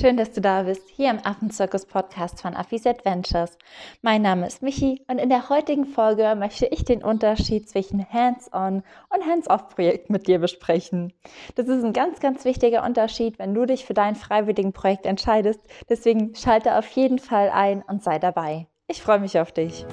Schön, dass du da bist, hier im Affenzirkus-Podcast von Affis Adventures. Mein Name ist Michi und in der heutigen Folge möchte ich den Unterschied zwischen Hands-on und Hands-off-Projekt mit dir besprechen. Das ist ein ganz, ganz wichtiger Unterschied, wenn du dich für dein freiwilligen Projekt entscheidest. Deswegen schalte auf jeden Fall ein und sei dabei. Ich freue mich auf dich.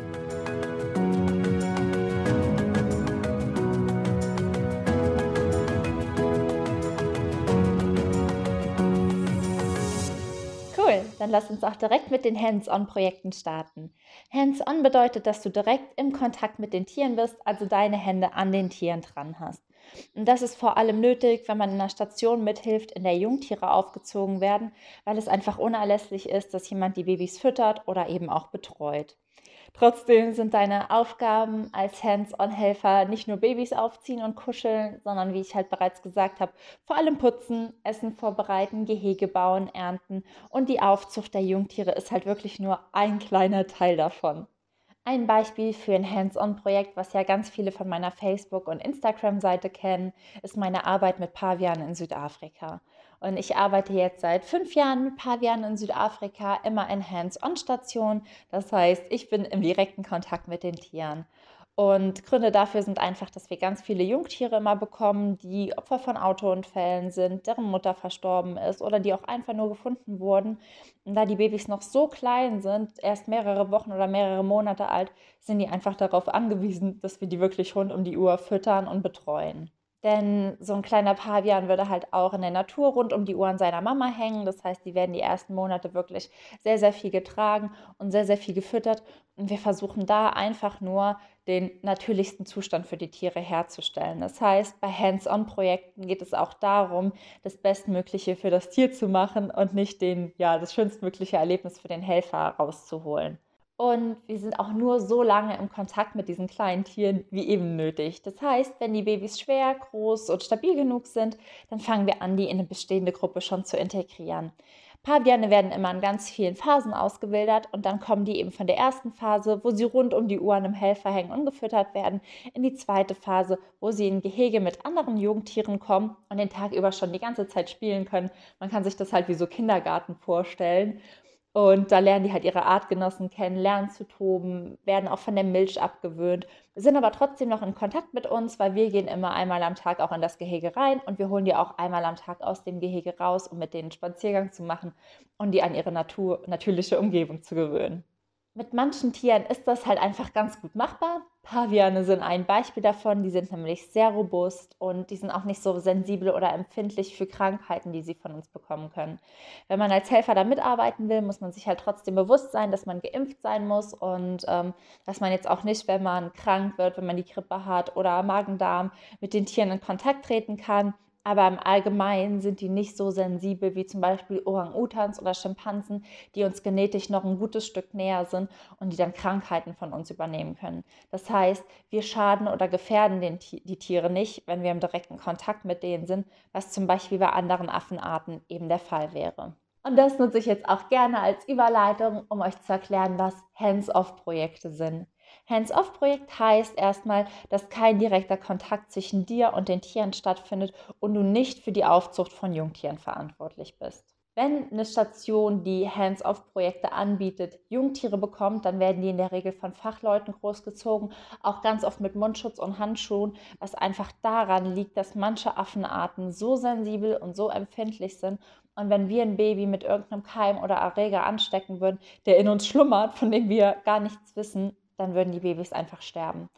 Dann lass uns auch direkt mit den Hands-on-Projekten starten. Hands-on bedeutet, dass du direkt im Kontakt mit den Tieren bist, also deine Hände an den Tieren dran hast. Und das ist vor allem nötig, wenn man in einer Station mithilft, in der Jungtiere aufgezogen werden, weil es einfach unerlässlich ist, dass jemand die Babys füttert oder eben auch betreut. Trotzdem sind deine Aufgaben als Hands-on-Helfer nicht nur Babys aufziehen und kuscheln, sondern wie ich halt bereits gesagt habe, vor allem putzen, Essen vorbereiten, Gehege bauen, ernten und die Aufzucht der Jungtiere ist halt wirklich nur ein kleiner Teil davon. Ein Beispiel für ein Hands-on-Projekt, was ja ganz viele von meiner Facebook- und Instagram-Seite kennen, ist meine Arbeit mit Pavianen in Südafrika. Und ich arbeite jetzt seit fünf Jahren mit Pavianen in Südafrika, immer in Hands-on-Stationen. Das heißt, ich bin im direkten Kontakt mit den Tieren. Und Gründe dafür sind einfach, dass wir ganz viele Jungtiere immer bekommen, die Opfer von Autounfällen sind, deren Mutter verstorben ist oder die auch einfach nur gefunden wurden. Und da die Babys noch so klein sind, erst mehrere Wochen oder mehrere Monate alt, sind die einfach darauf angewiesen, dass wir die wirklich rund um die Uhr füttern und betreuen. Denn so ein kleiner Pavian würde halt auch in der Natur rund um die Uhr an seiner Mama hängen. Das heißt, die werden die ersten Monate wirklich sehr, sehr viel getragen und sehr, sehr viel gefüttert. Und wir versuchen da einfach nur den natürlichsten Zustand für die Tiere herzustellen. Das heißt, bei Hands-on-Projekten geht es auch darum, das Bestmögliche für das Tier zu machen und nicht den, ja, das schönstmögliche Erlebnis für den Helfer rauszuholen. Und wir sind auch nur so lange im Kontakt mit diesen kleinen Tieren wie eben nötig. Das heißt, wenn die Babys schwer, groß und stabil genug sind, dann fangen wir an, die in eine bestehende Gruppe schon zu integrieren. Paviane werden immer in ganz vielen Phasen ausgebildet und dann kommen die eben von der ersten Phase, wo sie rund um die Uhr an einem Helfer hängen und gefüttert werden, in die zweite Phase, wo sie in Gehege mit anderen Jungtieren kommen und den Tag über schon die ganze Zeit spielen können. Man kann sich das halt wie so Kindergarten vorstellen. Und da lernen die halt ihre Artgenossen kennen, lernen zu toben, werden auch von der Milch abgewöhnt, sind aber trotzdem noch in Kontakt mit uns, weil wir gehen immer einmal am Tag auch in das Gehege rein und wir holen die auch einmal am Tag aus dem Gehege raus, um mit denen Spaziergang zu machen und die an ihre Natur, natürliche Umgebung zu gewöhnen. Mit manchen Tieren ist das halt einfach ganz gut machbar. Paviane sind ein Beispiel davon. Die sind nämlich sehr robust und die sind auch nicht so sensibel oder empfindlich für Krankheiten, die sie von uns bekommen können. Wenn man als Helfer da mitarbeiten will, muss man sich halt trotzdem bewusst sein, dass man geimpft sein muss und ähm, dass man jetzt auch nicht, wenn man krank wird, wenn man die Grippe hat oder Magen-Darm, mit den Tieren in Kontakt treten kann aber im Allgemeinen sind die nicht so sensibel wie zum Beispiel Orang-Utans oder Schimpansen, die uns genetisch noch ein gutes Stück näher sind und die dann Krankheiten von uns übernehmen können. Das heißt, wir schaden oder gefährden den, die Tiere nicht, wenn wir im direkten Kontakt mit denen sind, was zum Beispiel bei anderen Affenarten eben der Fall wäre. Und das nutze ich jetzt auch gerne als Überleitung, um euch zu erklären, was Hands-off-Projekte sind. Hands-off-Projekt heißt erstmal, dass kein direkter Kontakt zwischen dir und den Tieren stattfindet und du nicht für die Aufzucht von Jungtieren verantwortlich bist. Wenn eine Station, die Hands-off-Projekte anbietet, Jungtiere bekommt, dann werden die in der Regel von Fachleuten großgezogen, auch ganz oft mit Mundschutz und Handschuhen, was einfach daran liegt, dass manche Affenarten so sensibel und so empfindlich sind. Und wenn wir ein Baby mit irgendeinem Keim oder Erreger anstecken würden, der in uns schlummert, von dem wir gar nichts wissen, dann würden die Babys einfach sterben.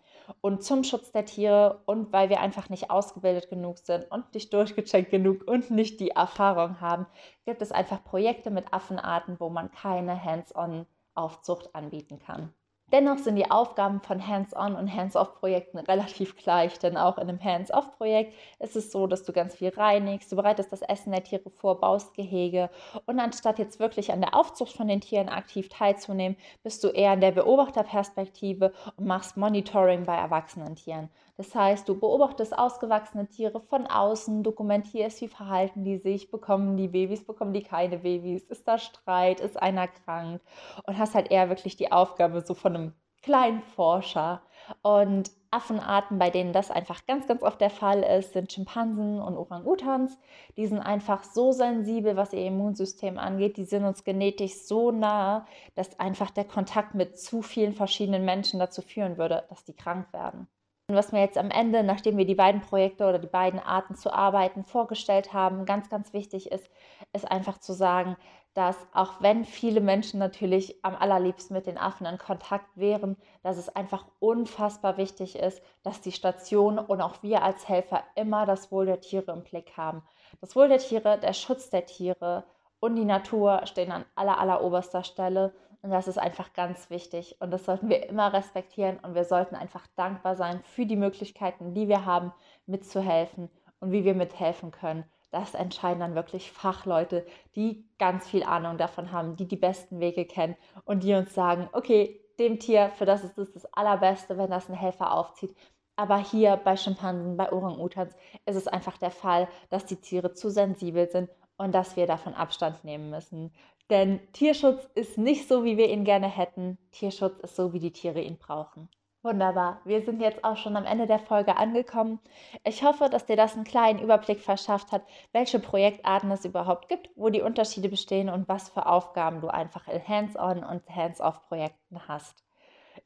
Und zum Schutz der Tiere und weil wir einfach nicht ausgebildet genug sind und nicht durchgecheckt genug und nicht die Erfahrung haben, gibt es einfach Projekte mit Affenarten, wo man keine Hands-on-Aufzucht anbieten kann. Dennoch sind die Aufgaben von Hands-on und Hands-off-Projekten relativ gleich, denn auch in einem Hands-off-Projekt ist es so, dass du ganz viel reinigst, du bereitest das Essen der Tiere vor, baust Gehege und anstatt jetzt wirklich an der Aufzucht von den Tieren aktiv teilzunehmen, bist du eher in der Beobachterperspektive und machst Monitoring bei erwachsenen Tieren. Das heißt, du beobachtest ausgewachsene Tiere von außen, dokumentierst, wie verhalten die sich, bekommen die Babys, bekommen die keine Babys, ist da Streit, ist einer krank und hast halt eher wirklich die Aufgabe so von einem Kleinforscher. Und Affenarten, bei denen das einfach ganz, ganz oft der Fall ist, sind Schimpansen und Orang-Utans. Die sind einfach so sensibel, was ihr Immunsystem angeht. Die sind uns genetisch so nah, dass einfach der Kontakt mit zu vielen verschiedenen Menschen dazu führen würde, dass die krank werden. Was mir jetzt am Ende, nachdem wir die beiden Projekte oder die beiden Arten zu arbeiten vorgestellt haben, ganz, ganz wichtig ist, ist einfach zu sagen, dass auch wenn viele Menschen natürlich am allerliebsten mit den Affen in Kontakt wären, dass es einfach unfassbar wichtig ist, dass die Station und auch wir als Helfer immer das Wohl der Tiere im Blick haben. Das Wohl der Tiere, der Schutz der Tiere und die Natur stehen an aller, aller oberster Stelle. Und das ist einfach ganz wichtig. Und das sollten wir immer respektieren. Und wir sollten einfach dankbar sein für die Möglichkeiten, die wir haben, mitzuhelfen und wie wir mithelfen können. Das entscheiden dann wirklich Fachleute, die ganz viel Ahnung davon haben, die die besten Wege kennen und die uns sagen, okay, dem Tier, für das ist es das Allerbeste, wenn das ein Helfer aufzieht. Aber hier bei Schimpansen, bei Orang-Utans ist es einfach der Fall, dass die Tiere zu sensibel sind und dass wir davon Abstand nehmen müssen. Denn Tierschutz ist nicht so, wie wir ihn gerne hätten. Tierschutz ist so, wie die Tiere ihn brauchen. Wunderbar. Wir sind jetzt auch schon am Ende der Folge angekommen. Ich hoffe, dass dir das einen kleinen Überblick verschafft hat, welche Projektarten es überhaupt gibt, wo die Unterschiede bestehen und was für Aufgaben du einfach in Hands-on und Hands-off-Projekten hast.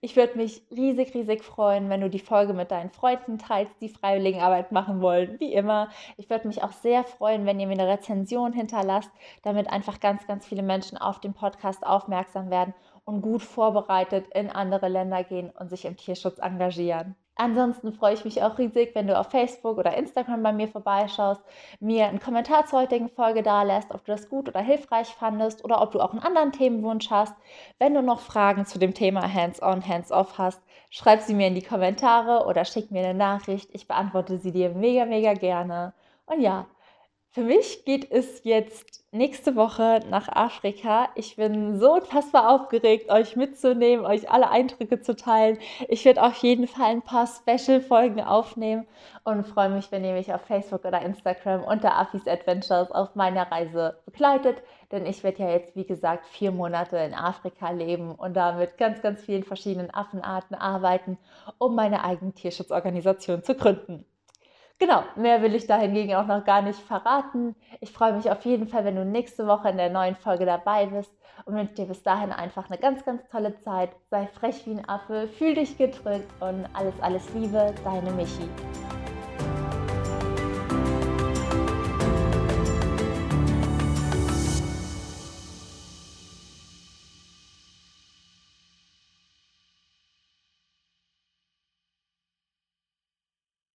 Ich würde mich riesig, riesig freuen, wenn du die Folge mit deinen Freunden teilst, die Freiwilligenarbeit machen wollen, wie immer. Ich würde mich auch sehr freuen, wenn ihr mir eine Rezension hinterlasst, damit einfach ganz, ganz viele Menschen auf den Podcast aufmerksam werden und gut vorbereitet in andere Länder gehen und sich im Tierschutz engagieren. Ansonsten freue ich mich auch riesig, wenn du auf Facebook oder Instagram bei mir vorbeischaust, mir einen Kommentar zur heutigen Folge da lässt, ob du das gut oder hilfreich fandest oder ob du auch einen anderen Themenwunsch hast. Wenn du noch Fragen zu dem Thema Hands-on, Hands-off hast, schreib sie mir in die Kommentare oder schick mir eine Nachricht. Ich beantworte sie dir mega, mega gerne. Und ja, für mich geht es jetzt nächste Woche nach Afrika. Ich bin so unfassbar aufgeregt, euch mitzunehmen, euch alle Eindrücke zu teilen. Ich werde auf jeden Fall ein paar Special-Folgen aufnehmen und freue mich, wenn ihr mich auf Facebook oder Instagram unter Affis Adventures auf meiner Reise begleitet. Denn ich werde ja jetzt, wie gesagt, vier Monate in Afrika leben und da mit ganz, ganz vielen verschiedenen Affenarten arbeiten, um meine eigene Tierschutzorganisation zu gründen. Genau, mehr will ich da hingegen auch noch gar nicht verraten. Ich freue mich auf jeden Fall, wenn du nächste Woche in der neuen Folge dabei bist und wünsche dir bis dahin einfach eine ganz, ganz tolle Zeit. Sei frech wie ein Affe, fühl dich gedrückt und alles, alles Liebe, deine Michi.